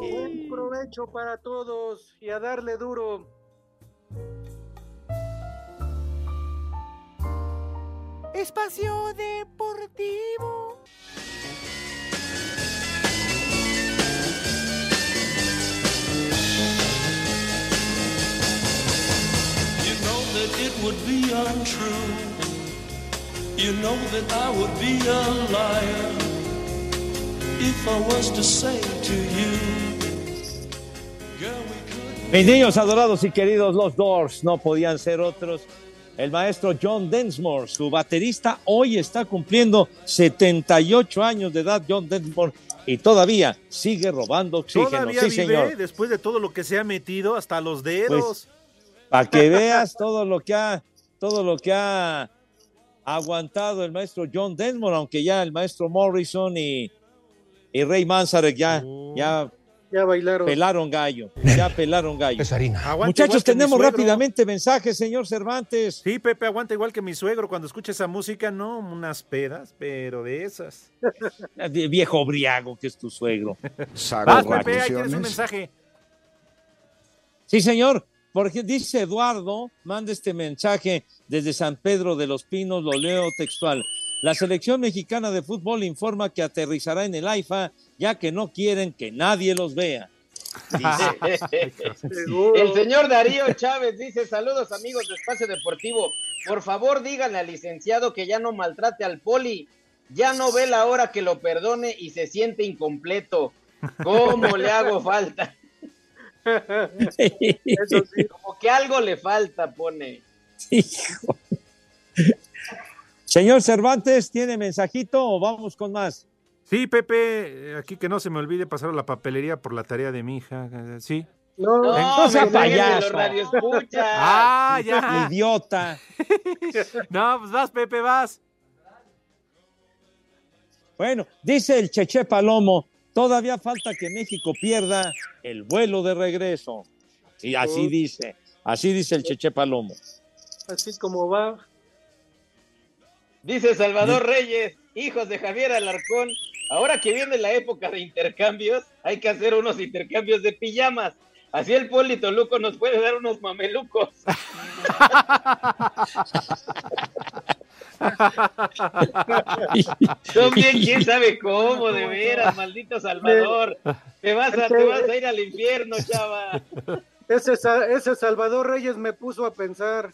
Buen provecho para todos y a darle duro. Espacio Deportivo. Would be untrue. You know that I would be a liar if I was to say to you, girl, we could. Mis niños adorados y queridos, los Doors no podían ser otros el maestro John Densmore, su baterista, hoy está cumpliendo 78 años de edad, John Densmore, y todavía sigue robando oxígeno. Todavía sí, vive señor. después de todo lo que se ha metido hasta los dedos. Para que veas todo lo que ha, todo lo que ha aguantado el maestro John Densmore, aunque ya el maestro Morrison y, y Ray Manzarek ya, ya Ya bailaron. pelaron gallo, ya pelaron gallo. Muchachos, tenemos rápidamente mensajes, señor Cervantes. Sí, Pepe aguanta igual que mi suegro cuando escucha esa música, no, unas pedas, pero de esas. De Viejo briago que es tu suegro. Vas, Pepe, ahí tienes un mensaje. Sí, señor. Porque dice Eduardo, manda este mensaje desde San Pedro de los Pinos, lo leo textual. La selección mexicana de fútbol informa que aterrizará en el AIFA, ya que no quieren que nadie los vea. El señor Darío Chávez dice, saludos amigos de Espacio Deportivo. Por favor, díganle al licenciado que ya no maltrate al poli. Ya no ve la hora que lo perdone y se siente incompleto. ¿Cómo le hago falta? Como que algo le falta, pone. Señor Cervantes, ¿tiene mensajito o vamos con más? Sí, Pepe, aquí que no se me olvide pasar a la papelería por la tarea de mi hija. eh, Sí. No, No sea payaso. Ah, ya. Idiota. No, pues vas, Pepe, vas. Bueno, dice el Cheche Palomo, todavía falta que México pierda el vuelo de regreso. Y así dice, así dice el Cheche Palomo. Así como va. Dice Salvador Reyes, hijos de Javier Alarcón, ahora que viene la época de intercambios, hay que hacer unos intercambios de pijamas. Así el Poli Toluco nos puede dar unos mamelucos. Son bien, quién sabe cómo, de veras, maldito Salvador. Te vas a, te vas a ir al infierno, chava. Ese, Sa- ese Salvador Reyes me puso a pensar.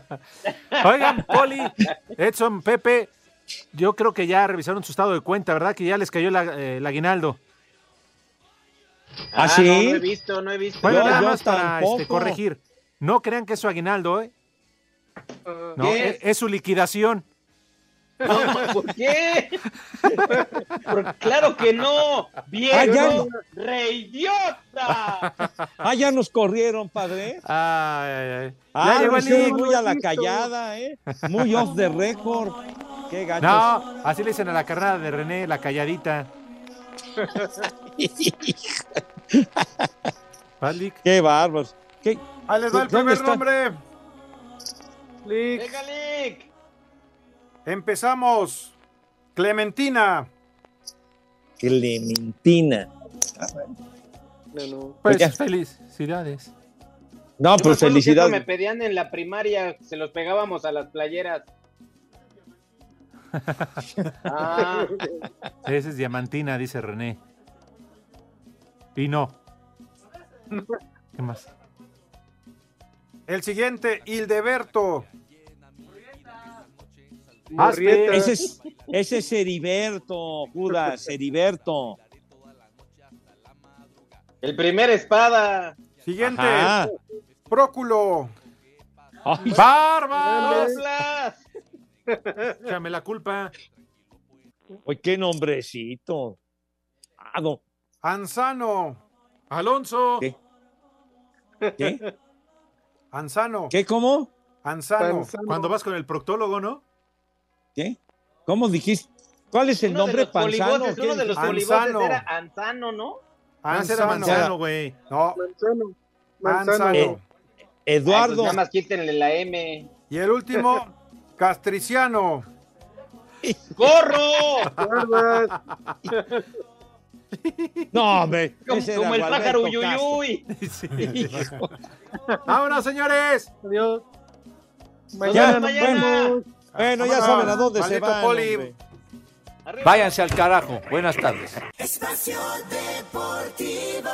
Oigan, Poli, Edson, Pepe, yo creo que ya revisaron su estado de cuenta, ¿verdad? Que ya les cayó la- eh, el aguinaldo. ¿Ah, no, sí? no he visto, no he visto. Bueno, Yo- nada yo más para este, corregir. No crean que es su aguinaldo, ¿eh? No, ¿Qué es, es su liquidación. No, ¿Por qué? Claro que no. Ah, ¡Viejo ya. reidiota! Ah, ya nos corrieron, padre. Ay, ay, ay. Ah, ya llegó el muy a la callada, ¿eh? Muy off the record. Qué gachos. No, así le dicen a la carnada de René, la calladita. Qué bárbaros. ¿Qué? Ahí les va el ¿Dónde primer está? Lick. Venga, Lick. Empezamos. Clementina. Clementina. No, no. Pues Oiga. felicidades. No, Yo pues felicidades. Me pedían en la primaria, se los pegábamos a las playeras. Ah, Ese es diamantina, dice René. Y no. ¿Qué más? El siguiente, Hildeberto. Morrieta. Ese es, ese es Heriberto, Judas, Heriberto. el primer espada. Siguiente, Ajá. Próculo. Ay, ¡Barbas! La culpa. Uy, qué nombrecito. Ah, no. Anzano. Alonso. ¿Qué? ¿Qué? Anzano. ¿Qué? ¿Cómo? Anzano. Panzano. Cuando vas con el proctólogo, ¿no? ¿Qué? ¿Cómo dijiste? ¿Cuál es el Uno nombre? los ¿Panzano? polivoces, ¿Qué uno de los Anzano. era Anzano, ¿no? Anzano. Manzano, güey. No, Manzano. Manzano. Anzano. Eh, Ay, pues Eduardo. nada más quítenle la M. Y el último, Castriciano. ¡Corro! No, hombre. Como, el pájaro. Uyuyuy. Hijo. ¡Vámonos, señores! Adiós. Ya, Mañana nos mañana. vemos. Bueno, ya saben a dónde se van. Poli. Váyanse al carajo. Buenas tardes. Espacio Deportivo.